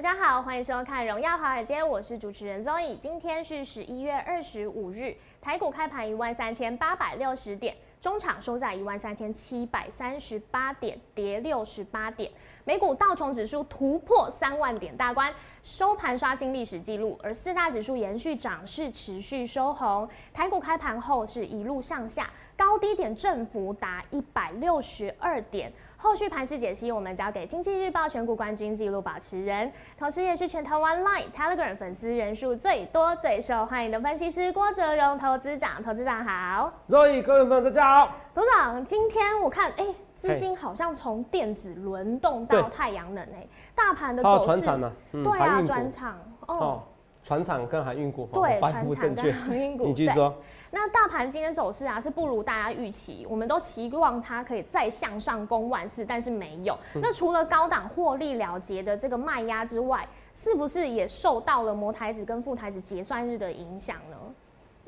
大家好，欢迎收看《荣耀华尔街》，我是主持人 Zoe。今天是十一月二十五日，台股开盘一万三千八百六十点，中场收在一万三千七百三十八点，跌六十八点。美股道琼指数突破三万点大关，收盘刷新历史纪录，而四大指数延续涨势，持续收红。台股开盘后是一路向下，高低点振幅达一百六十二点。后续盘势解析，我们交给经济日报全股冠军纪录保持人，同时也是全台湾 Line、Telegram 粉丝人数最多、最受欢迎的分析师郭哲荣投资长。投资长好，所以各位朋友大家好。董事长，今天我看，哎、资金好像从电子轮动到太阳能、哎，大盘的走势，船厂呢，嗯对啊，航运股。转场，哦，哦，船厂跟航运股，哦对，船厂跟。航运股，对 你继续说，那大盘今天走势啊是不如大家预期，我们都期望它可以再向上攻万四，但是没有。嗯。那除了高档获利了结的这个卖压之外，是不是也受到了摩台子跟副台子结算日的影响呢？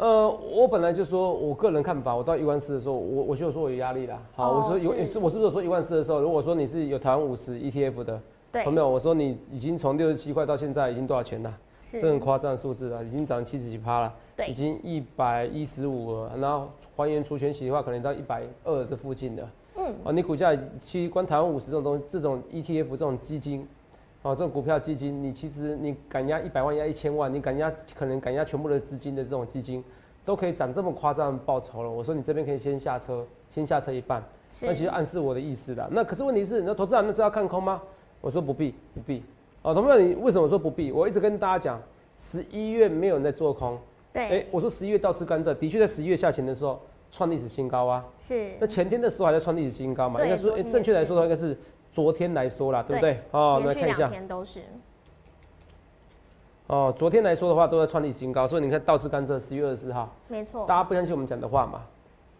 呃，我本来就说我个人看法，我到一万四的时候，我我就说我有压力啦。好，哦我说有，是是我是不是说一万四的时候，如果说你是有台湾五十 ETF 的，对有，没有？我说你已经从六十七块到现在已经多少钱了？是这很夸张的数字了，已经涨七十几趴了，对已经一百一十五了，然后还原除权息的话，可能到一百二的附近的。嗯，哦，你股价其实关台湾五十这种东西，这种 ETF 这种基金，哦，这种股票基金，你其实你敢压一百万、压一千万，你敢压可能敢压全部的资金的这种基金，都可以涨这么夸张的报酬了。我说你这边可以先下车，先下车一半，那其实，暗示我的意思啦。那可是问题是，你说投资人那知道看空吗？我说不必，不必。哦，同学们，你为什么说不必？我一直跟大家讲，十一月没有人在做空。哎、对，我说十一月倒吃甘蔗，的确在十一月下旬的时候创历史新高啊。是那，前天的时候还在创历史新高嘛？对应该说，哎、正确来是说的话应该是昨天来说啦，对不对？哦，我们看一下。天都是，哦，昨天来说的话都在创历史新高，所以你看道士甘蔗，十月二十四号，没错大，家不相信我们讲的话嘛？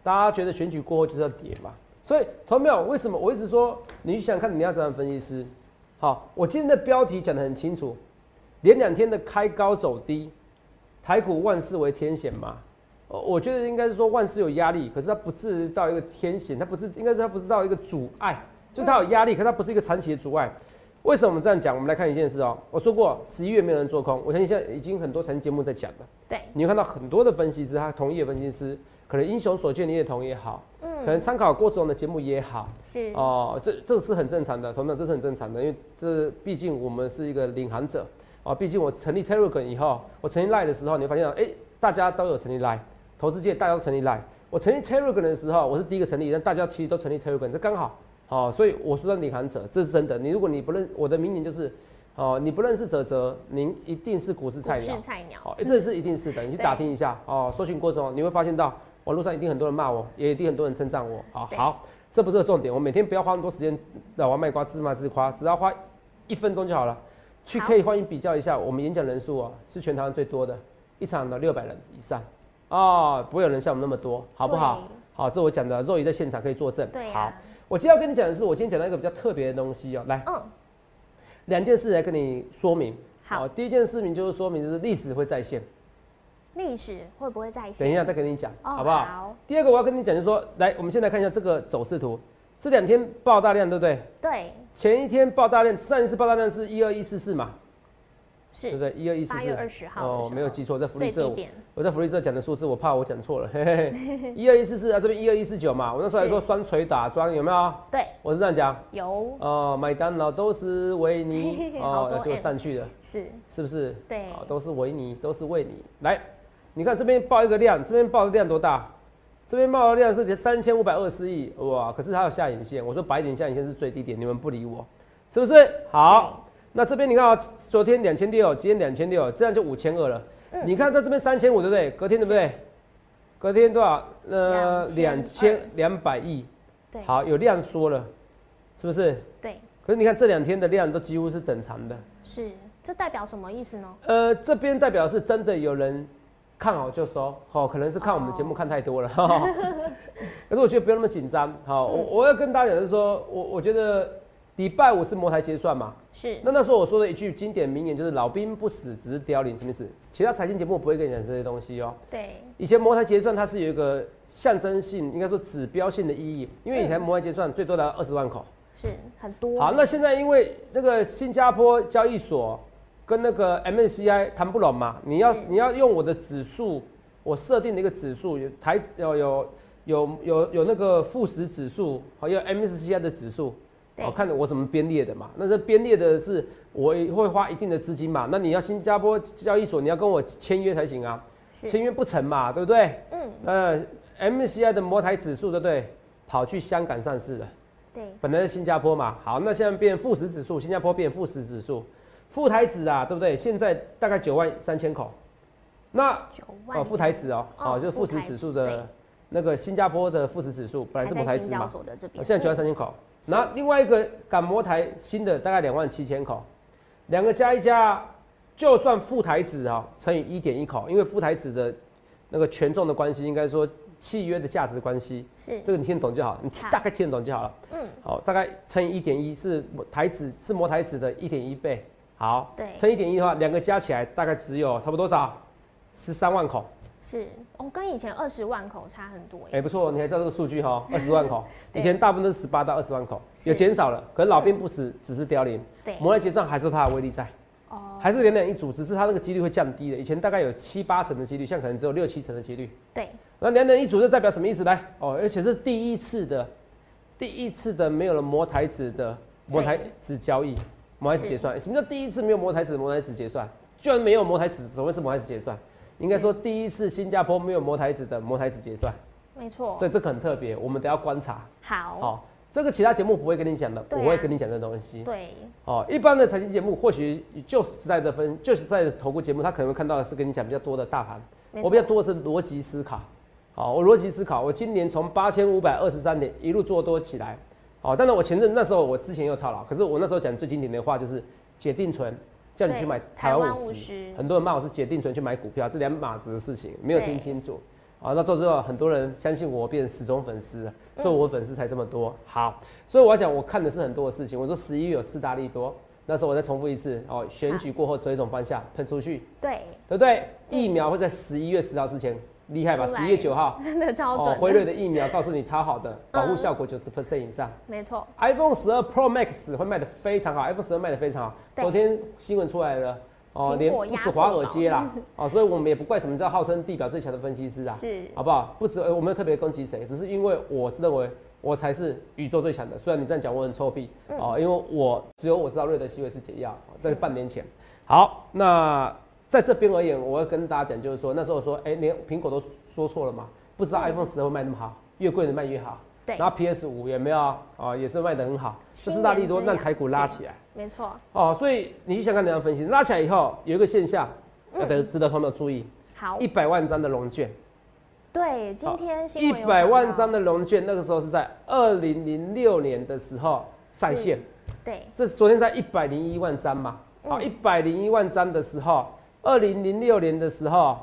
大家觉得选举过后就是要跌嘛？所以，同学们，为什么我一直说你想看你要怎样分析师？好，我今天的标题讲的很清楚，连两天的开高走低，台股万事为天险嘛。呃我觉得应该是说万事有压力，可是它不至于到一个天险，它不是应该是它不是到一个阻碍，就它有压力，可是它不是一个长期的阻碍。为什么我们这样讲？我们来看一件事哦。我说过十一月没有人做空，我相信现在已经很多财经节目在讲了。对，你会看到很多的分析师，他同业分析师，可能英雄所见你也同也好，嗯可嗯，能参考郭总的节目也好，是，哦，这这个是很正常的，同志们这是很正常的，因为这毕竟我们是一个领航者啊，毕竟我成立 Telegram 以后，我成立 Line 的时候，你会发现，哎、大家都有成立 Line，投资界大家都成立 Line，我成立 Telegram 的时候，我是第一个成立，但大家其实都成立 Telegram，这刚好，哦，所以我说的领航者，这是真的。你如果你不认我的名言就是，哦，你不认识泽泽，您一定是股市菜鸟。菜鸟，好、欸这是一定是的，你去打听一下哦。搜寻过程中，你会发现到网络上一定很多人骂我，也一定很多人称赞我。好对好，这不是个重点，我每天不要花那么多时间老王卖瓜自骂自夸，只要花一分钟就好了。去可以欢迎比较一下，我们演讲人数哦是全台湾最多的，一场的六百人以上哦，不会有人像我们那么多，好不好？好，这我讲的，肉姨在现场可以作证。对？对好呀，，我今天要跟你讲的是，我今天讲到一个比较特别的东西哦，来嗯，两件事来跟你说明。好，第一件事情就是说明就是历史会再现。历史会不会再现？等一下再跟你讲，哦，好不好？好，第二个我要跟你讲，就是说，来，我们先来看一下这个走势图，这两天爆大量，对不对？对，前一天爆大量，上一次爆大量是一二一四四嘛，对不是对？一二一四八月二四。哦，没有记错，在福利社我在福利社讲的数字，我怕我讲错了，嘿嘿嘿，一二一四四啊，这边一二一四九嘛，我那时候还说双锤打桩，有没有？对，我是这样讲，有哦，麦当劳都是为你，好多哦，就上去了，是，是不是？对，啊，都是为你，都是为你。来，你看这边报一个量，这边报的量多大？这边报的量是三千五百二十亿，哇！可是它有下影线，我说白点下影线是最低点，你们不理我，是不是？好，那这边你看啊，昨天两千六，今天两千六，这样就五千二了。嗯你看在这边三千五，对不对？隔天对不对？隔天多少？呃，两千两百亿。对，好，有量缩了，是不是？对，可是你看这两天的量都几乎是等长的，是，这代表什么意思呢？呃，这边代表是真的有人看好就收，好、可能是看我们的节目看太多了，哈、可是我觉得不用那么紧张，好、我我要跟大家讲的是说，我我觉得礼拜五是摩台结算嘛，是，那那时候我说的一句经典名言就是“老兵不死，只是凋零”，什么意思？其他财经节目不会跟你讲这些东西哦、对，以前摩台结算它是有一个象征性，应该说指标性的意义，因为以前摩台结算最多达二十万口。是很多。好，那现在因为那个新加坡交易所跟那个 MSCI 谈不拢嘛，你要你要用我的指数，我设定的一个指数，有台有有有有有那个富时指数，还有 MSCI 的指数，对哦，看着我怎么编列的嘛。那这编列的是我会花一定的资金嘛，那你要新加坡交易所你要跟我签约才行啊，是，签约不成嘛，对不对？嗯，呃，MSCI 的摩台指数对不对？跑去香港上市了。对，本来是新加坡嘛，好，那现在变富时指数，新加坡变富时指数，富台指啊，对不对？现在大概九万三千口，那九万哦，富台指哦，哦哦，就是富时指数的那个新加坡的富时指数，本来是摩台指嘛现在九万三千口，然后另外一个赶摩台新的大概两万七千口，两个加一加，就算富台指啊乘以一点一口，因为富台指的那个权重的关系，应该说契约的价值关系，是。这个你听得懂就好，你好。大概听得懂就好了。嗯，好，大概乘以一点一是摩台指是摩台指的一点一倍。好，对。乘一点一的话，两个加起来大概只有差不多多少？十三万口，是哦，跟以前二十万口差很多哎、耶。不错，你还知道这个数据哈，二十万口，以前大部分都是十八到二十万口，是有减少了，可是老兵不死，只是凋零。对，摩来结算还是它的威力在，哦，还是两两一组，只是它那个几率会降低的。以前大概有七八成的几率，现在可能只有六七成的几率。对，那两两一组就代表什么意思来？哦，而且是第一次的，第一次的没有了摩台子的摩台子交易，摩台子结算。什么叫第一次没有摩台子的摩台子结算？居然没有摩台子，所谓是摩台子结算？应该说第一次新加坡没有摩台子的摩台子结算，没错。所以这个很特别，我们得要观察。好，好、这个其他节目不会跟你讲的，啊我会跟你讲这东西。对，哦，一般的财经节目或许就实在的分，就是在的投顾节目，他可能会看到的是跟你讲比较多的大盘，我比较多的是逻辑思考。好，我逻辑思考，我今年从八千五百二十三点一路做多起来。好，但是我前阵那时候我之前有套牢，可是我那时候讲最经典的话就是解定存，叫你去买台湾五十很多人骂我是解定存去买股票，这两码子的事情没有听清楚。啊，那到之后很多人相信我，变成死忠粉丝，所以我粉丝才这么多。好，所以我要讲，我看的是很多的事情。我说十一月有四大利多，那时候我再重复一次哦，选举过后只有一种方向喷出去，对，对不对？疫苗会在十一月十号之前，厉害吧？十一月九号，真的超哦，准辉瑞的，疫苗告诉你超好的，保护效果九十 percent 以上。没错，iPhone 十二 Pro Max 会卖的非常好，iPhone 十二卖的非常好。昨天新闻出来了，哦，苹连不止华尔街啦，哦，所以我们也不怪什么叫号称地表最强的分析师啊，是好不好？不止呃我没有特别攻击谁，只是因为我是认为我才是宇宙最强的。虽然你这样讲我很臭屁嗯哦，因为我只有我知道瑞德西韦是解药，哦在半年前。好，那在这边而言，我要跟大家讲，就是说那时候说，哎，连苹果都说错了嘛，不知道嗯。iPhone 十二会卖那么好，越贵的卖越好。对。然后 PS 五有没有啊？也是卖的很好，这青是大利多让台股拉起来。没错，哦。所以你去想看怎样分析，拉起来以后有一个现象，嗯。要值值得朋友注意，好。一，百万张的龙卷，对，今天新一百万张的龙卷，那个时候是在二零零六年的时候上线，对，这是昨天在一百零一万张嘛，好，嗯。一百零一万张的时候，二零零六年的时候，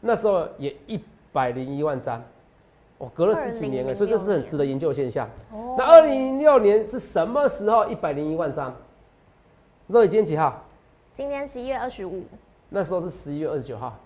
那时候也一百零一万张，哦，隔了十几年了，所以这是很值得研究的现象。哦那二零零六年是什么时候一百零一万张？肉今天几号？今天十一月二十五，那时候是十一月二十九号，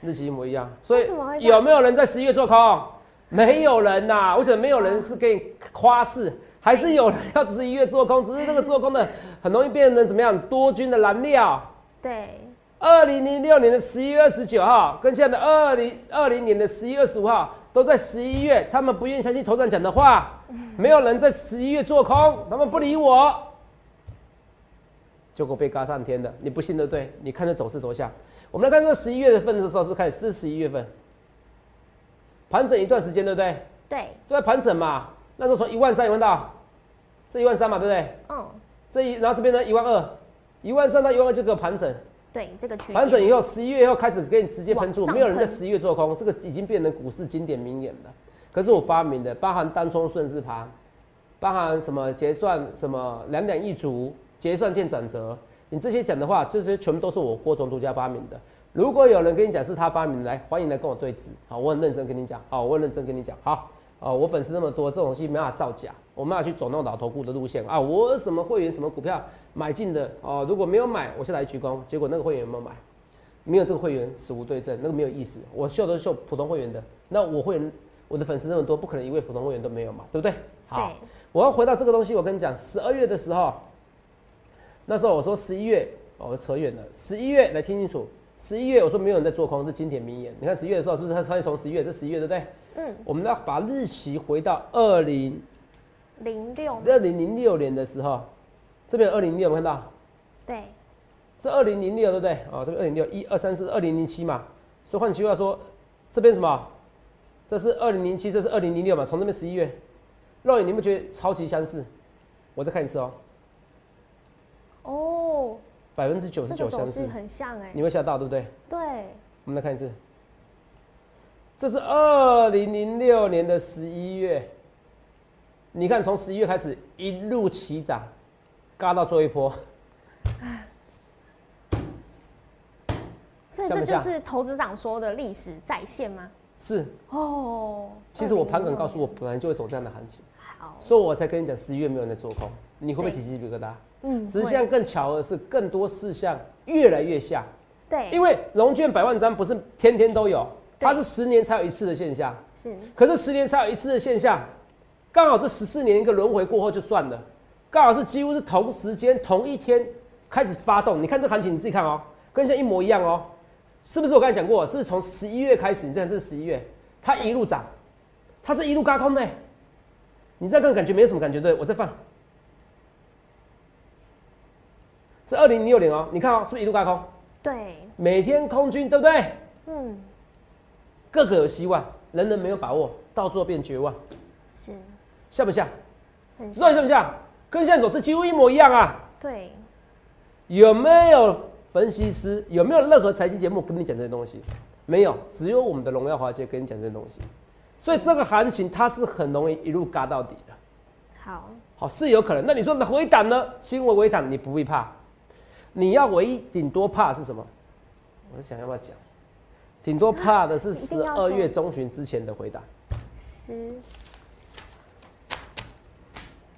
日期一模一样。所以有没有人在十一月做空？没有人呐、我觉得没有人是给你夸饰，还是有人要十一月做空，只是那个做空的很容易变成怎么样多军的燃料。对，二零零六年的十一月二十九号，跟现在的二零二零年的十一月二十五号，都在十一月，他们不愿意相信头长讲的话，没有人在十一月做空，他们不理我，结果被嘎上天的，你不信的对？你看这走势多像。我们来看这十一月份的时候，是开始是十一月份，盘整一段时间，对不对？对，都在盘整嘛，那时候从一万三一万到这一万三嘛，对不对？嗯，这一然后这边呢一万二，一万三到一万二就给我盘整。对，这个区间盘整以后，十一月以后开始给你直接喷出没有人在十一月做空，这个已经变成股市经典名言了。可是我发明的，包含单冲顺势盘，包含什么结算、什么两两一组、结算见转折，你这些讲的话，这些全部都是我郭总独家发明的。如果有人跟你讲是他发明的，来欢迎来跟我对质。好，我很认真跟你讲，好，我很认真跟你讲，好，哦，我粉丝那么多，这种东西没办法造假，我没法去走那种老头股的路线啊。我什么会员什么股票买进的哦，如果没有买，我先来鞠躬。结果那个会员有没有买？没有这个会员死无对证，那个没有意思。我秀都是秀普通会员的，那我会员我的粉丝那么多，不可能一位普通会员都没有嘛，对不对？好，我要回到这个东西，我跟你讲，十二月的时候，那时候我说十一月，哦，扯远了。十一月来听清楚，十一月我说没有人在做空，是经典名言。你看十一月的时候是不是它它从十一月，这十一月对不对？嗯。我们要把日期回到二零零六，二零零六年的时候，这边二零零六有看到？对。这二零零六对不对？哦，这边二零六一二三四二零零七嘛，所以换句话说，这边什么？这是二零零七，这是二零零六嘛？从那边十一月，肉眼你们觉得超级相似？我再看一次哦。哦，百分之九十九相似，很像哎。你会吓到对不对？对。我们来看一次，这是二零零六年的十一月，你看从十一月开始一路起涨，嘎到最后一波。所以这就是投资长说的历史再现吗？是哦。其实我盘梗告诉我，本来就会走这样的行情。好，所以我才跟你讲，十一月没有人在做空，你会不会起鸡皮疙瘩？嗯。只是现在更巧的是，更多事项越来越像。对。因为龙卷百万张不是天天都有，它是十年才有一次的现象。是。可是十年才有一次的现象，刚好这十四年一个轮回过后就算了，刚好是几乎是同时间同一天开始发动。你看这行情，你自己看哦，跟现在一模一样哦。是不是我刚才讲过？是从十一月开始，你看这是十一月，它一路涨，它是一路高空的。你再看感觉没有什么感觉，对？我再放，是二零零六年哦。你看哦，是不是一路高空？对，每天空军，对不对？嗯。个个有希望，人人没有把握，到最后变绝望。是。像不像？很像。像不像？跟现在走势几乎一模一样啊。对。有没有？分析师有没有任何财经节目跟你讲这些东西？没有，只有我们的荣耀华姐跟你讲这些东西。所以这个行情它是很容易一路嘎到底的。好，好是有可能。那你说那回档呢？轻微回档你不必怕，你要唯一顶多怕是什么？我想要不要讲？顶多怕的是十二月中旬之前的回答。十。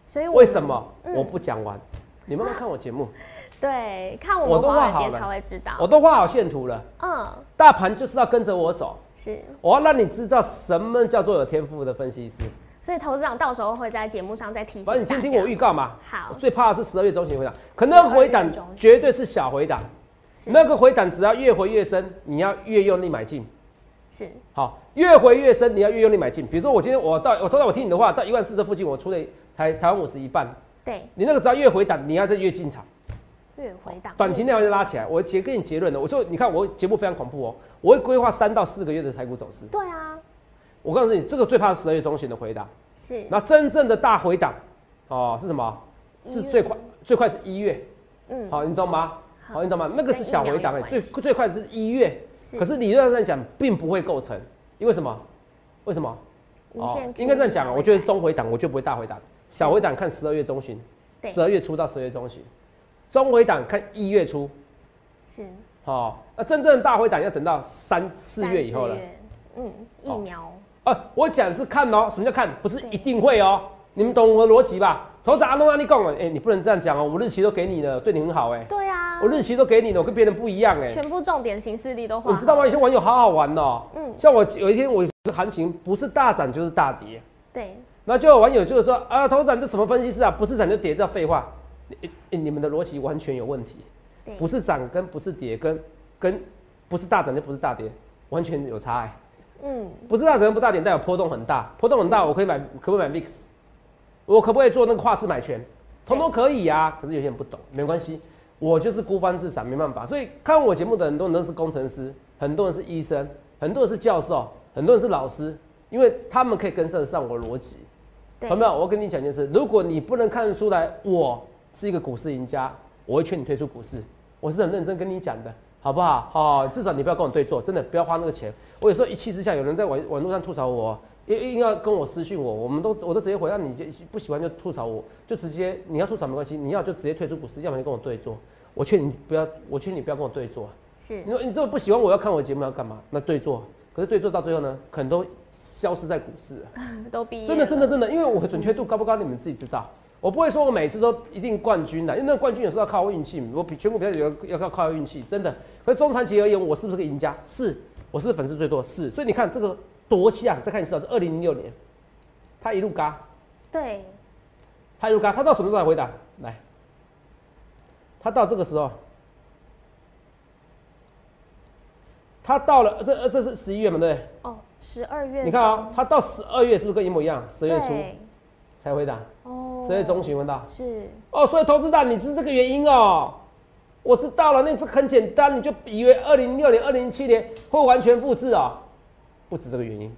所以为什么我不讲完？你慢慢看我节目。对，看我们华尔街才会知道。我都画好线图了。嗯，大盘就是要跟着我走。是，我要让你知道什么叫做有天赋的分析师。所以投资长到时候会在节目上再提醒反正你先听我预告嘛。好。最怕的是十二月中旬回档，可能回档绝对是小回档。那个回档只要越回越深，你要越用力买进。是。好，越回越深，你要越用力买进。比如说我今天我到我投到我听你的话，到一万四这附近，我出了台台湾五十一半。对。你那个只要越回档，你要再越进场。越回档，短期内就拉起来。我结给你结论了，我说你看我节目非常恐怖哦，我会规划三到四个月的台股走势。对啊，我告诉你，这个最怕是十二月中旬的回档。是。那真正的大回档，哦，是什么？是最快最快是一月。嗯。好，你懂吗？好，你懂吗？那个是小回档哎，最最快是一月。可是理论上讲，并不会构成，因为什么？为什么？哦，应该这样讲啊。我觉得中回档我就不会大回档，小回档看十二月中旬，十二月初到十二月中旬。中回档看一月初，是好，那真正的大回档要等到三四月以后了。嗯，疫苗。呃，我讲是看哦，什么叫看？不是一定会哦。你们懂我的逻辑吧？头长阿东阿你讲了，哎，你不能这样讲哦。我日期都给你了，对你很好哎。对啊。我日期都给你了，我跟别人不一样哎。全部重点形式力都画。你知道吗？有些网友好好玩哦。嗯。像我有一天我行情不是大涨就是大跌。对。那就有网友就是说啊，头长这什么分析师啊？不是涨就跌，这废话。你你们的逻辑完全有问题，不是涨跟不是跌跟跟不是大涨就不是大跌，完全有差哎。嗯，不是大涨不大跌，代表波动很大，波动很大，我可以买可不可以买 VIX？我可不可以做那个跨市买权？通通可以呀。可是有些人不懂，没关系，我就是孤芳自赏，没办法。所以看我节目的很多人都是工程师，很多人是医生，很多人是教授，很多人是老师，因为他们可以跟上上我逻辑。有没有？我跟你讲件事，如果你不能看得出来我。是一个股市赢家，我会劝你退出股市。我是很认真跟你讲的，好不好？好，至少你不要跟我对坐，真的不要花那个钱。我有时候一气之下，有人在网网络上吐槽我，硬硬要跟我私讯我，我们都我都直接回，那你就不喜欢就吐槽我，就直接你要吐槽没关系，你要就直接退出股市，要么就跟我对坐。我劝你不要，我劝你不要跟我对坐。是你说你这么不喜欢我要看我的节目要干嘛？那对坐，可是对坐到最后呢，可能都消失在股市了。都毕业真的真的的真的，因为我的准确度高不高，你们自己知道。我不会说我每次都一定冠军的，因为那个冠军有时候要靠运气，我比全国比赛有要靠靠运气，真的。可是中长期而言，我是不是个赢家？是，我是粉丝最多，是。所以你看这个多像，再看一次啊，是二零零六年，他一路嘎，对，他一路嘎，他到什么时候才回答？来，他到这个时候，他到了这呃这是十一月嘛，对不对？哦，十二月你看啊、中他到十二月是不是跟一模一样？十月初才回答，哦，十月中旬问到。是哦，所以投资大你是这个原因哦。我知道了，那这很简单，你就以为二零零六年、二零零七年会完全复制哦，不止这个原因，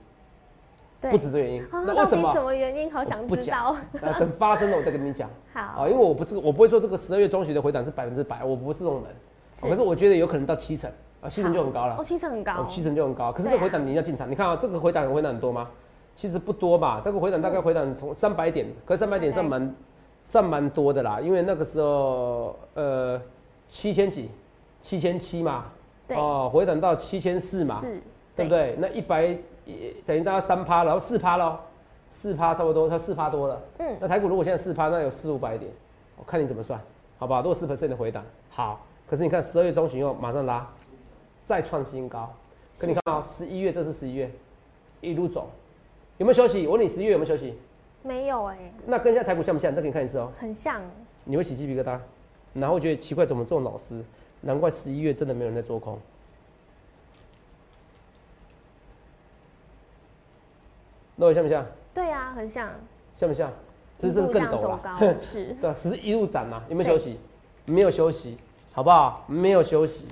不止这个原因。啊，那为什么？什么原因？好想知道。那，等发生了我再跟你讲好啊，，因为我不这个我不会说这个十二月中旬的回档是百分之百，我不是这种人。是可是我觉得有可能到七成啊，七成就很高了哦，。七成很高哦，，七成就很高。可是这回档你要进场，你看啊，这个回档回档很多吗？其实不多吧，这个回档大概回档从三百点，可三百点算蛮算蛮多的啦，因为那个时候呃七千几，七千七嘛，对哦，回档到七千四嘛，是，对不？对？那一百等于大概三趴，然后四趴喽，四趴差不多，它四趴多了。嗯，那台股如果现在四趴，那有四五百点，我看你怎么算，好不好？如果四 percent 的回档，好。可是你看十二月中旬又马上拉，再创新高。可你看啊、十一月这是十一月，一路走，有没有休息？我问你十一月有没有休息？没有哎，那跟现在台股像不像？再给你看一次哦、很像，你会起鸡皮疙瘩，然后会觉得奇怪，怎么这种老师？难怪十一月真的没有人在做空。那我像不像？对啊，很像，像不像？只是这个一路这样更陡了。是对啊，只是一路涨嘛，有没有休息？没有休息，好不好？没有休息。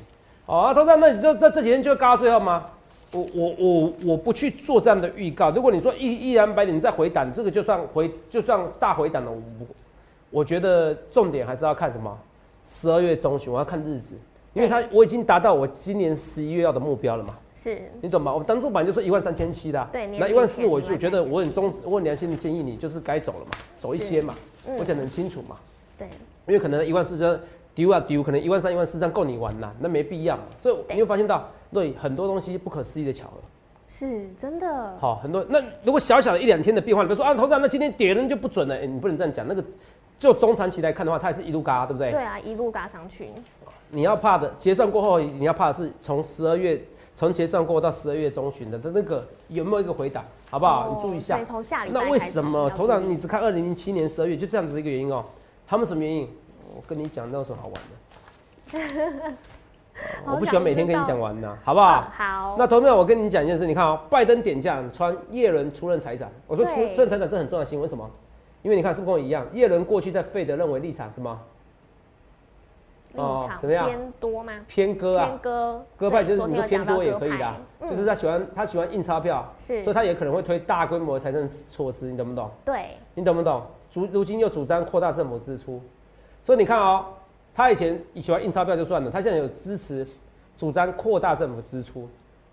哦，啊，头上那你就这这几天就嘎到最后吗？我我我我不去做这样的预告。如果你说一一然百点你再回档，这个就算回就算大回档了。我我觉得重点还是要看什么？十二月中旬我要看日子，因为它我已经达到我今年十一月要的目标了嘛。是，你懂吗？我们当初本来就是一万三千七的啊、对那一万四我就觉得我很忠，我很良心的建议你就是该走了嘛，走一些嘛，嗯我讲得很清楚嘛，对，因为可能一万四就丢啊丢，可能一万三、一万四这样够你玩了，那没必要嘛。所以你会发现到，对很多东西不可思议的巧合，是真的，好，很多那如果小小的一两天的变化，比如说啊，头长那今天跌了就不准了，哎、你不能这样讲，那个就中长期来看的话，它也是一路嘎，对不对？对啊，一路嘎上去，你要怕的，结算过后你要怕的是从十二月从结算过后到十二月中旬的那个有没有一个回档，好不好？哦你注意一下。那为什么头长你只看二零零七年十二月就这样子一个原因哦？他们什么原因？我跟你讲，那有什么好玩的？我不喜欢每天跟你讲完呐，好不好？嗯好，那投票，我跟你讲一件事，你看哦，拜登点将传耶伦出任财长，我说出任财长这很重要的新闻，为什么？因为你看是不是跟我一样，耶伦过去在费德认为立场什么？哦怎么样？偏多吗？偏鸽啊。偏，鸽，鸽派就是你说偏多也可以啦。派，嗯就是他喜欢他喜欢印钞票，是。所以他也可能会推大规模的财政措施，你懂不懂？对，你懂不懂？如如今又主张扩大政府支出，所以你看哦，他以前喜欢印钞票就算了，他现在有支持主张扩大政府支出，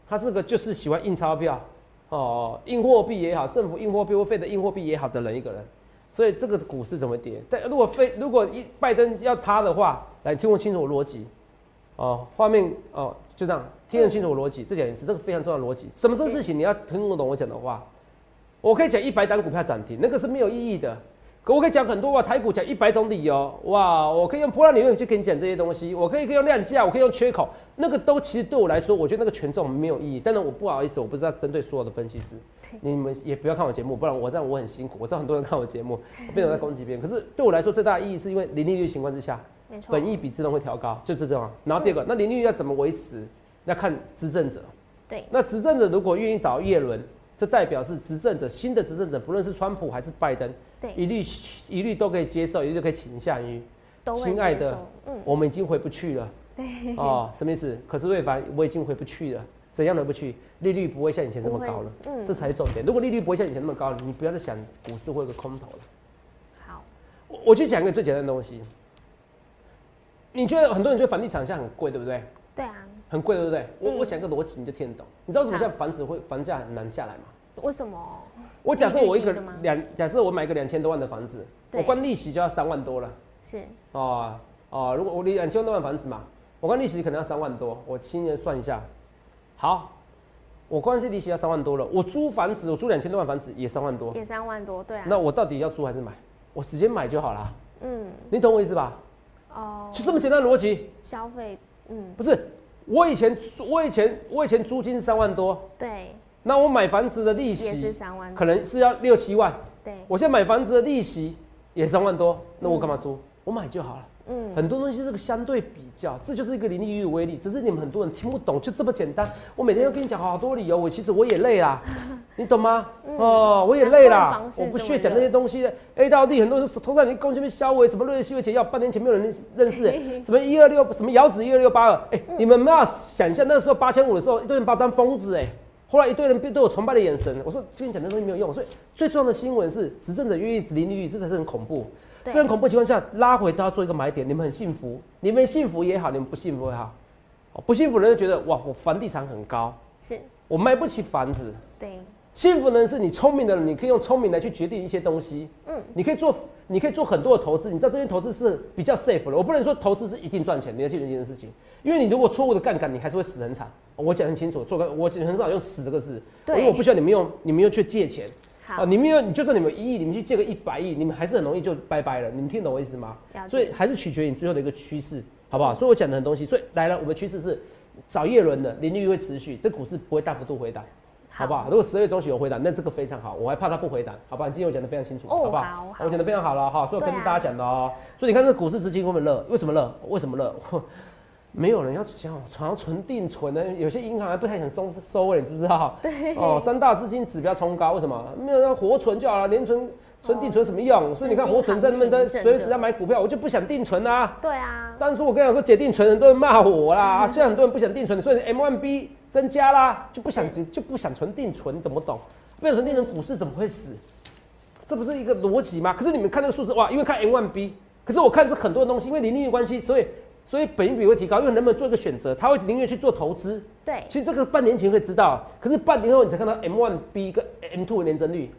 他是个就是喜欢印钞票哦，印货币也好，政府印货币或费的印货币也好的人一个人，所以这个股市怎么跌？但如果非如果一拜登要他的话，来听我清楚我逻辑哦，画面哦就这样听得清楚我逻辑，这讲也是这个非常重要的逻辑，什么这个事情你要听得懂我讲的话。我可以讲一百档股票涨停，那个是没有意义的。可我可以讲很多哇，台股讲一百种理由哇，我可以用波浪理论去跟你讲这些东西，我可以可以用量价，我可以用缺口，那个都其实对我来说，我觉得那个权重没有意义。当然我不好意思，我不知道针对所有的分析师，你们也不要看我节目，不然我这样我很辛苦。我知道很多人看我节目，我变成在攻击别人，可是对我来说最大的意义是因为零利率情况之下，本益比自动会调高，就是这样。然后第二个，那零利率要怎么维持？要看执政者。对，那执政者如果愿意找叶伦，这代表是执政者新的执政者，不论是川普还是拜登，对，一律一律都可以接受，一律都可以倾向于。亲爱的，嗯，我们已经回不去了。对，哦，什么意思？可是瑞凡，我已经回不去了。怎样回不去？利率不会像以前那么高了，嗯这才是重点。如果利率不会像以前那么高，你不要再想股市会有个空头了。好，我我去讲一个最简单的东西。你觉得很多人觉得房地产现在很贵，对不对？对啊，很贵，对不对？我嗯我讲一个逻辑，你就听得懂。你知道为什么好现在房子会房价很难下来吗？为什么？我假设我一个两，假设我买个两千多万的房子，我光利息就要三万多了。是哦哦，如果我两千多万房子嘛，我光利息可能要三万多，我亲人算一下，好，我光是利息要三万多了，我租房子，我租两千多万房子也三万多，也三万多，对啊。那我到底要租还是买？我直接买就好了，嗯你懂我意思吧？哦，就这么简单的逻辑，消费，嗯不是？我以前我以前我以前租金三万多，对，那我买房子的利也是息三万，可能是要六七万，对，我现在买房子的利息也三万多，那我干嘛租？我买就好了。嗯。很多东西是个相对比较，这就是一个零利率的威力，只是你们很多人听不懂，就这么简单。我每天都跟你讲好多理由，我其实我也累啦，你懂吗？哦，我也累啦我不屑讲那些东西。的。A 到 D 很多人是头上你贡献被销毁，什么瑞士西维解药，半年前没有人认认识、欸，什么一二六，什么姚子一二六八二，哎，你们没有想象那时候八千五的时候，一堆人把我当疯子哎、后来一堆人对我崇拜的眼神，我说跟你讲的东西没有用，所以最重要的新闻是执政者愿意零利率，这才是很恐怖。对这种恐怖情况下，拉回都要做一个买点，你们很幸福，你们幸福也好，你们不幸福也好，哦不幸福的人就觉得哇，我房地产很高，是，我买不起房子。对，幸福的人是你聪明的人，你可以用聪明来去决定一些东西。嗯，你可以做，你可以做很多的投资。你知道这些投资是比较 safe 的。我不能说投资是一定赚钱，你要记得一件事情，因为你如果错误的杠杆，你还是会死很惨。我讲得很清楚，做个我很少用死这个字，因为我不需要你们用，你们用去借钱。好哦，，你们就算你们一亿，你们去借个一百亿，你们还是很容易就拜拜了。你们听懂我意思吗？所以还是取决于你最后的一个趋势，好不好？所以我讲的很多东西，所以来了，我们的趋势是找叶轮的零利率会持续，这股市不会大幅度回档，好不好？如果十月中旬有回档，那这个非常好，我还怕它不回档，好吧？今天我讲的非常清楚，哦好不好？好好我讲的非常好了哈，所以我跟大家讲的哦、所以你看这个股市资金会不会热？为什么热？为什么热？没有人要想想要存定存的，有些银行还不太想收收尾，你知不知道？对。哦，三大资金指标冲高，为什么？没有让活存就好了，连存存定存有什么用？所以你看活存在那边行情的，随时要买股票，我就不想定存啊。对啊，当初我跟你讲说解定存，很多人骂我啦，现在很多人不想定存，所以 M1B 增加啦，就不想就不想存定存，懂不懂？不想存定存，股市怎么会死？这不是一个逻辑吗？可是你们看那个数字，哇，因为看 M1B，可是我看是很多东西，因为零利率关系，所以所以本益比会提高，因为人们做一个选择，他会宁愿去做投资。对，其实这个半年前会知道，可是半年后你才看到 M1B 跟 M2 的年增率。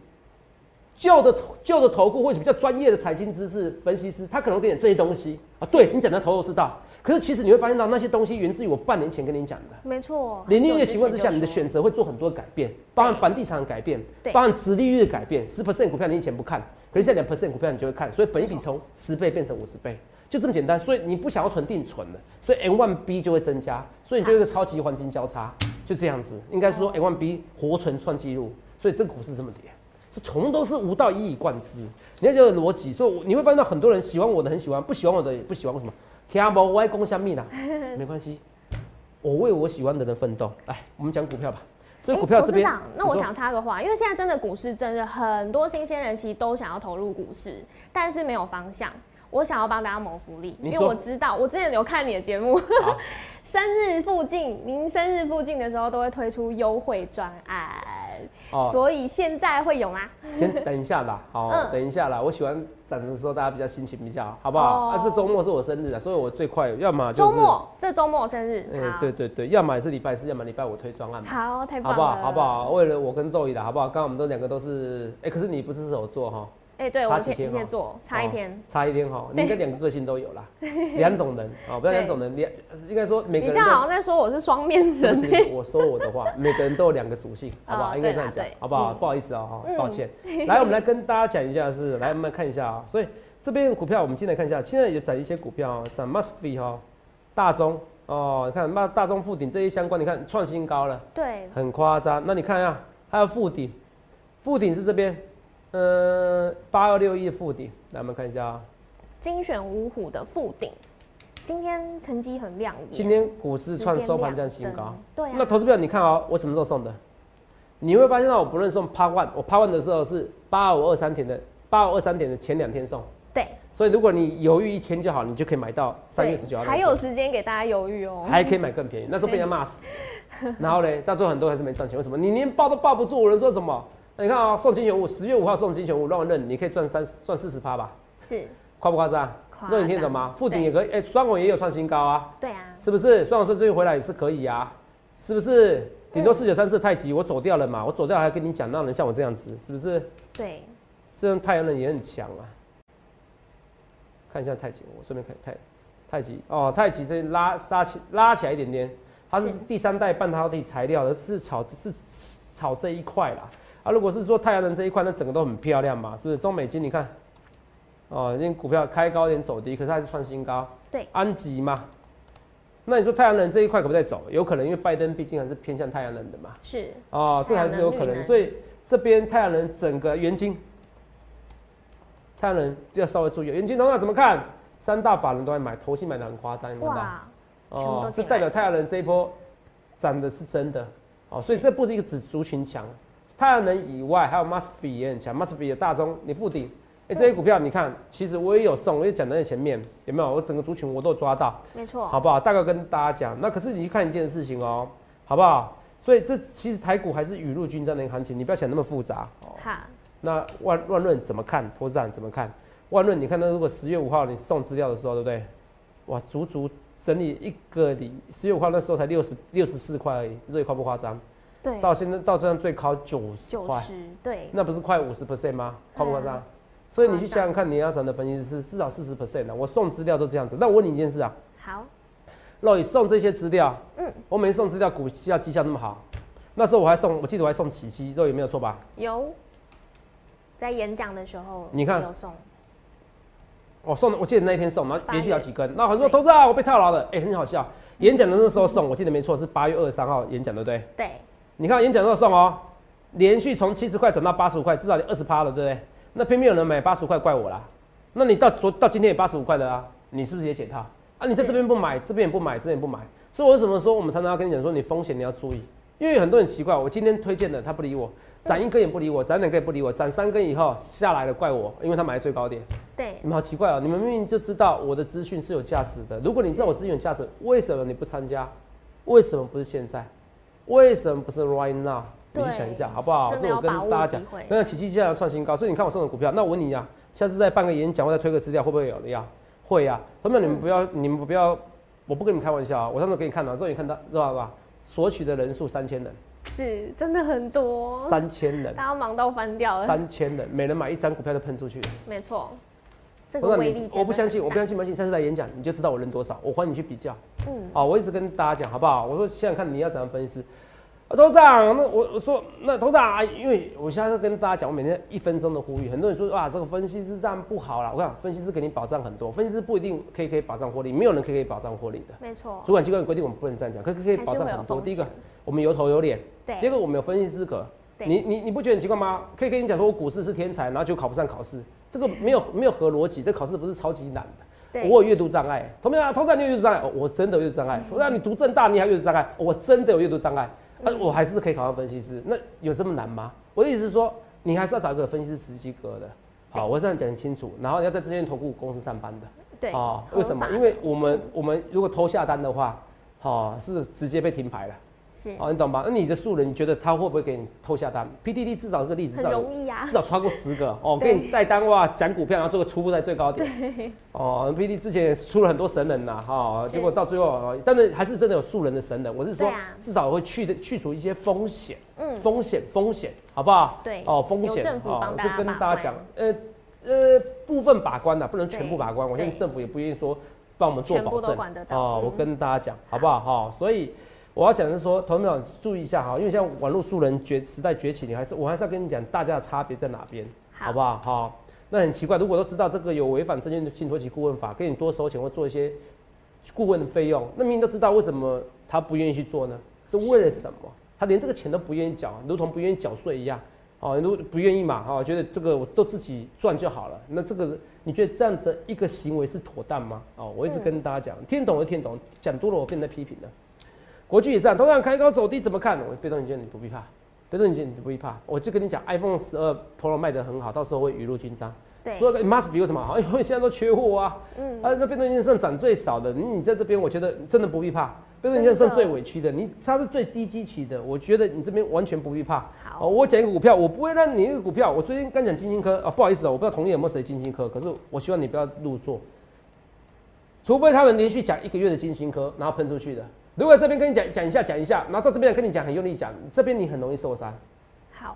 旧的旧的投顾或者比较专业的财经知识分析师，他可能会跟你讲这些东西啊，对你讲的头头是道。可是其实你会发现到那些东西源自于我半年前跟你讲的。没错。零利率的情况之下，你的选择会做很多改变，包含房地产的改变，包含殖利率的改变。十 percent 股票你以前不看，可是现在两 percent 股票你就会看，所以本益比从十倍变成五十倍，就这么简单。所以你不想要存定存了，所以 N one B 就会增加，所以你就一个超级黄金交叉，就这样子。应该说 N one B 活存创纪录，所以这个股市这么跌，这从都是无到一以贯之。你要这个逻辑，所以你会发现到很多人喜欢我的很喜欢，不喜欢我的也不喜欢，为什么？听不我爱攻下密啦，没关系，我为我喜欢的人奋斗。来，我们讲股票吧。所以股票这边那我想插个话，因为现在真的股市真的很多新鲜人其实都想要投入股市，但是没有方向。我想要帮大家谋福利，因为我知道，我之前有看你的节目，生日附近，您生日附近的时候都会推出优惠专案，哦，所以现在会有吗？先等一下吧，好，嗯等一下啦。我喜欢展的时候，大家比较心情比较好，好不好？哦啊，这周末是我生日啊，所以我最快要么就是，周末，这周末我生日，嗯，好，对对对，要么是礼拜四，要么礼拜五推专案嘛，好，太棒了，好不好？好不？好？为了我跟周怡的好不好？刚刚我们都两个都是，哎，可是你不是射手座哈，哎，对我天差几天哦天蝎座，差一哦天，差一天哈，你应该两个个性都有啦，两种人啊，不要两种人，两应该说每个人都你这样好像在说我是双面人我说我的话，每个人都有两个属性，好不好？哦应该这样讲好不好？嗯不好意思啊，哈嗯抱歉。来，我们来跟大家讲一下是，来我们来看一下啊。所以这边股票我们进来看一下，现在有涨一些股票哦，涨 Must be 哈，大中哦，你看那大中附顶这些相关，你看创新高了，对，很夸张。那你看一下，还有附顶，附顶是这边，嗯，八二六一的附顶，来我们看一下啊。精选五虎的附顶，今天成绩很亮眼，今天股市创收盘价新高。对啊，那投资票你看哦，我什么时候送的？你会发现到我不论送 Part One，我 Part One 的时候是八五二三点的八五二三点的前两天送，对，所以如果你犹豫一天就好，你就可以买到三月十九号，还有时间给大家犹豫哦。还可以买更便宜，那时候被人家骂死。然后呢，到最后很多人还是没赚钱，为什么？你连抱都抱不住，我能说什么？那你看啊、送金选五，十月五号送金选物，让我认，你可以赚三赚四十趴吧，是，夸不夸张？夸那你听得懂吗？张富鼎也可以，哎、双红也有创新高啊。对啊，是不是？双手顺最近回来也是可以啊，是不是？顶多四九三四太极，我走掉了嘛，我走掉还跟你讲，那人像我这样子，是不是？对，这样太阳能也很强啊。看一下太极，我顺便看太太极哦，太极这拉拉起拉起来一点点，它是是第三代半导体材料的，是炒是炒这一块啦。啊，如果是说太阳能这一块，那整个都很漂亮嘛，是不是？中美金你看，哦，因为股票开高一点走低，可是还是创新高。对安吉嘛。那你说太阳能这一块可不可以走？有可能，因为拜登毕竟还是偏向太阳能的嘛。是哦，这还是有可能，能所以这边太阳能整个元金，太阳能就要稍微注意。元金的话怎么看？三大法人都在买，投信买的很夸张，有没有看到？哇，全部都这代表太阳能这一波涨的是真的哦，所以这不是一个指族群强，太阳能以外还有 Must-Be 也很强，Must-Be 的大中你附顶，哎、这些股票你看，其实我也有送，我也讲在前面，有没有？我整个族群我都有抓到。没错，好不好？大概跟大家讲，那可是你去看一件事情哦，好不好？所以这其实台股还是雨露均沾的一个行情，你不要想那么复杂哦。好，那万万润怎么看？投资人怎么看？万润，你看到如果十月五号你送资料的时候，对不对？哇，足足整理一个礼，十月五号那时候才六十六十四块而已，这夸不夸张？对，到现在到这样最高九十块，九十，对，那不是快五十 percent 吗？夸不夸张？嗯所以你去想想看，你要找的分析师至少四十 percent 的，我送资料都这样子。那我问你一件事啊，好，若你送这些资料，嗯，我每次送资料，股价绩效那么好，那时候我还送，我记得我还送奇迹，肉有没有错吧？有，在演讲的时候，你看。有送，我送的，我记得那一天送，然后连续好几根，那很多投资啊，我被套牢了，哎、很好笑。演讲的那时候送，我记得没错是八月二十三号演讲，对不对？对，你看演讲的时候送哦，连续从七十块涨到八十五块，至少你二十趴了，对不对？那偏偏有人买八十块，怪我啦。那你到昨到今天也八十五块的啊，你是不是也解套啊？你在这边不买，这边也不买，这边也不买，所以我为什么说我们常常要跟你讲说，你风险你要注意，因为很多人奇怪，我今天推荐的他不理我，涨一根也不理我，涨两根也不理我，涨三根以后下来了怪我，因为他买在最高点。对，你们好奇怪哦，你们明明就知道我的资讯是有价值的。如果你知道我资讯有价值，为什么你不参加？为什么不是现在？为什么不是 right now？你去想一下好不好？真的所以我跟大家讲那奇迹现在创新高，所以你看我送的股票，那我问你啊，下次再办个演讲我再推个资料，会不会有的呀？会呀、啊。同学们，你们不要，你们不要，我不跟你们开玩笑啊！我上次给你看了，之后你看到知道吧？索取的人数三千人，是真的很多，三千人，大家忙到翻掉了，三千人，每人买一张股票就喷出去了。没错，这我让你个威力真，的我不相信，我不相信，不相信，下次来演讲你就知道我人多少，我欢迎你去比较。嗯，好，我一直跟大家讲，好不好？我说想想看你要怎样分析师。啊头长，那我我说那头长啊，因为我现在跟大家讲，我每天一分钟的呼吁，很多人说哇，这个分析师这样不好啦。我讲分析师给你保障很多，分析师不一定可以可以保障获利，没有人可以可以保障获利的。没错，主管机关规定我们不能这样讲，可可可以保障很多。第一个，我们有头有脸；第二对，个，我们有分析资格。对你你你不觉得很奇怪吗？可以跟你讲说我股市是天才，然后就考不上考试，这个没有没有合逻辑，这考试不是超级难的。对，我有阅读障碍，同学啊，同学你有阅读障碍，哦我真的有阅读障碍。我让你读正大，你还有阅读障碍，哦我真的有阅读障碍，啊，我还是可以考上分析师，那有这么难吗？我的意思是说，你还是要找一个分析师职级格的。好，我这样讲很清楚，然后你要在这间投顾公司上班的。对，哦，合为什么？因为我们我们如果偷下单的话，哦，是直接被停牌了。是哦，你懂吗？那你的素人，你觉得他会不会给你偷下单？PDD 至少这个例子，至很少容易啊至，少超过十个哦，对给你带单哇，讲股票，然后做个初步在最高点。哦，PDD 之前也出了很多神人呐，哈，是结果到最后，哦但是还是真的有素人的神人。我是说啊，至少会去的去除一些风险，嗯，风险风险，好不好？对哦，风险哦就跟大家讲，呃呃，部分把关呐，不能全部把关。我相信政府也不愿意说帮我们做保证管得到哦。我嗯跟大家讲，好不好？哈，所以。我要讲的是说，投资者注意一下哈，因为像网络素人崛时代崛起，你还是我还是要跟你讲大家的差别在哪边。好不好？好，那很奇怪，如果都知道这个有违反证券信托及顾问法，给你多收钱或做一些顾问的费用，那明明都知道为什么他不愿意去做呢？是为了什么？他连这个钱都不愿意缴，如同不愿意缴税一样。哦，如不愿意嘛？哦，觉得这个我都自己赚就好了。那这个你觉得这样的一个行为是妥当吗？哦，我一直跟大家讲，听懂了听懂，讲多了我变成批评了。国际也这样，同样开高走低怎么看？我被动元件你不必怕，被动元件你不必怕。我就跟你讲，iPhone 十二 Pro 卖得很好，到时候会雨露均沾。对，所有的 must be 有什么好？因为现在都缺货啊。嗯，啊，那被动元件算涨最少的，你你在这边，我觉得真的不必怕。被动元件算最委屈的，你它是最低基期的，我觉得你这边完全不必怕。好哦，我讲一个股票，我不会让你一个股票。我最近刚讲金星科啊，不好意思哦，我不知道同业有没有谁金星科，可是我希望你不要入座，除非他能连续讲一个月的金星科，然后喷出去的。如果这边跟你讲讲一下讲一下，然后到这边跟你讲很用力讲，这边你很容易受伤。好，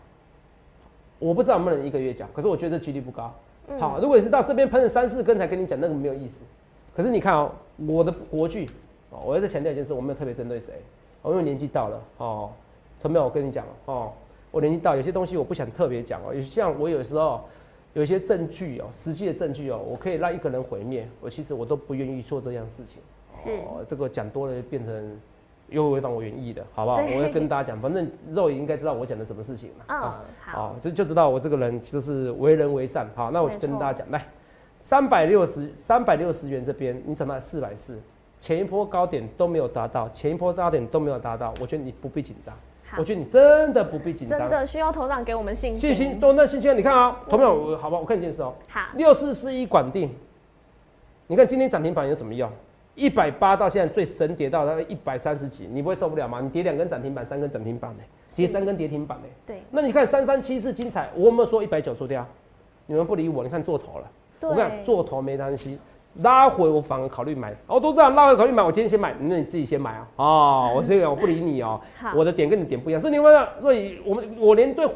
我不知道能不能一个月讲，可是我觉得几率不高。嗯好，如果你是到这边喷了三四根才跟你讲，那个没有意思。可是你看哦，我的国剧哦，我要再强调一件事，我没有特别针对谁，哦，因为年纪到了哦，同没有？我跟你讲哦，我年纪到，有些东西我不想特别讲哦，有像我有时候有一些证据哦，实际的证据哦，我可以让一个人毁灭，我其实我都不愿意做这样事情。是哦，这个讲多了变成又违反我原意的，好不好？我要跟大家讲，反正肉也应该知道我讲的什么事情嘛。嗯 哦好，哦，就就知道我这个人就是为人为善。好，那我就跟大家讲，来，三百六十三百六十元这边，你涨到四百四，前一波高点都没有达到，前一波高点都没有达到，我觉得你不必紧张。好我觉得你真的不必紧张。真的需要头长给我们信心信心多，那信心，你看啊，同样我好吧，我看一件事哦，好，六四四一管定，你看今天涨停板有什么用？一百八到现在最神跌到大概一百三十几，你不会受不了吗？你跌两根涨停板，三根涨停板呢、跌三根跌停板呢、对那你看三三七四精彩，我有没有说一百九出掉？你们不理我，你看做头了。我跟你讲，做头没关系，拉回我反而考虑买。哦，都这样拉回考虑买，我今天先买，那你自己先买啊。哦，我这个我不理你哦、我的点跟你点不一样，所以你会发现，若以我们我连对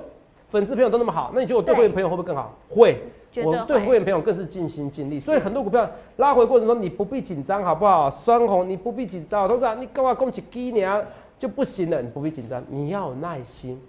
粉丝朋友都那么好，那你觉得我对对会员朋友会不会更好？会。我绝对会员朋友更是尽心尽力，所以很多股票拉回过程中你不必紧张，好不好？双红你不必紧张，董事长你干嘛攻击基年就不行了？你不必紧张，你要有耐心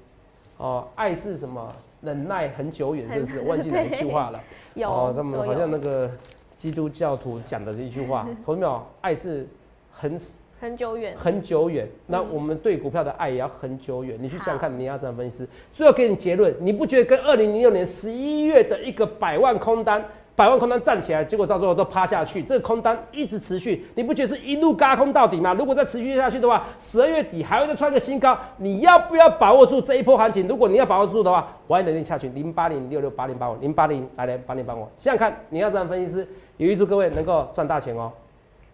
哦。爱是什么？忍耐很久远，是不是？忘记哪一句话了？有，哦，他们好像那个基督教徒讲的这一句话，同志们哦，爱是很很久远，很久远。那嗯我们对股票的爱也要很久远。你去想想看，你要怎样分析师，最后给你结论，你不觉得跟二零零六年十一月的一个百万空单？百万空单站起来，结果到最后都趴下去，这个空单一直持续，你不觉得是一路嘎空到底吗？如果再持续下去的话，十二月底还会再创个新高，你要不要把握住这一波行情？如果你要把握住的话，我还能力下去零八零六六八零八五零八零来来八零八五，想想看，你要这样分析师，也预祝各位能够赚大钱哦。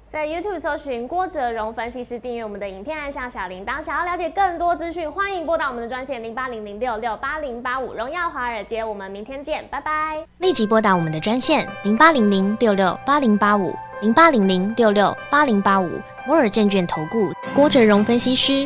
在 YouTube 搜寻郭哲荣分析师，订阅我们的影片，按下小铃铛。想要了解更多资讯，欢迎拨打我们的专线零八零零六六八零八五。荣耀华尔街，我们明天见，拜拜。立即拨打我们的专线零八零零六六八零八五零八零零六六八零八五摩尔证券投顾郭哲荣分析师。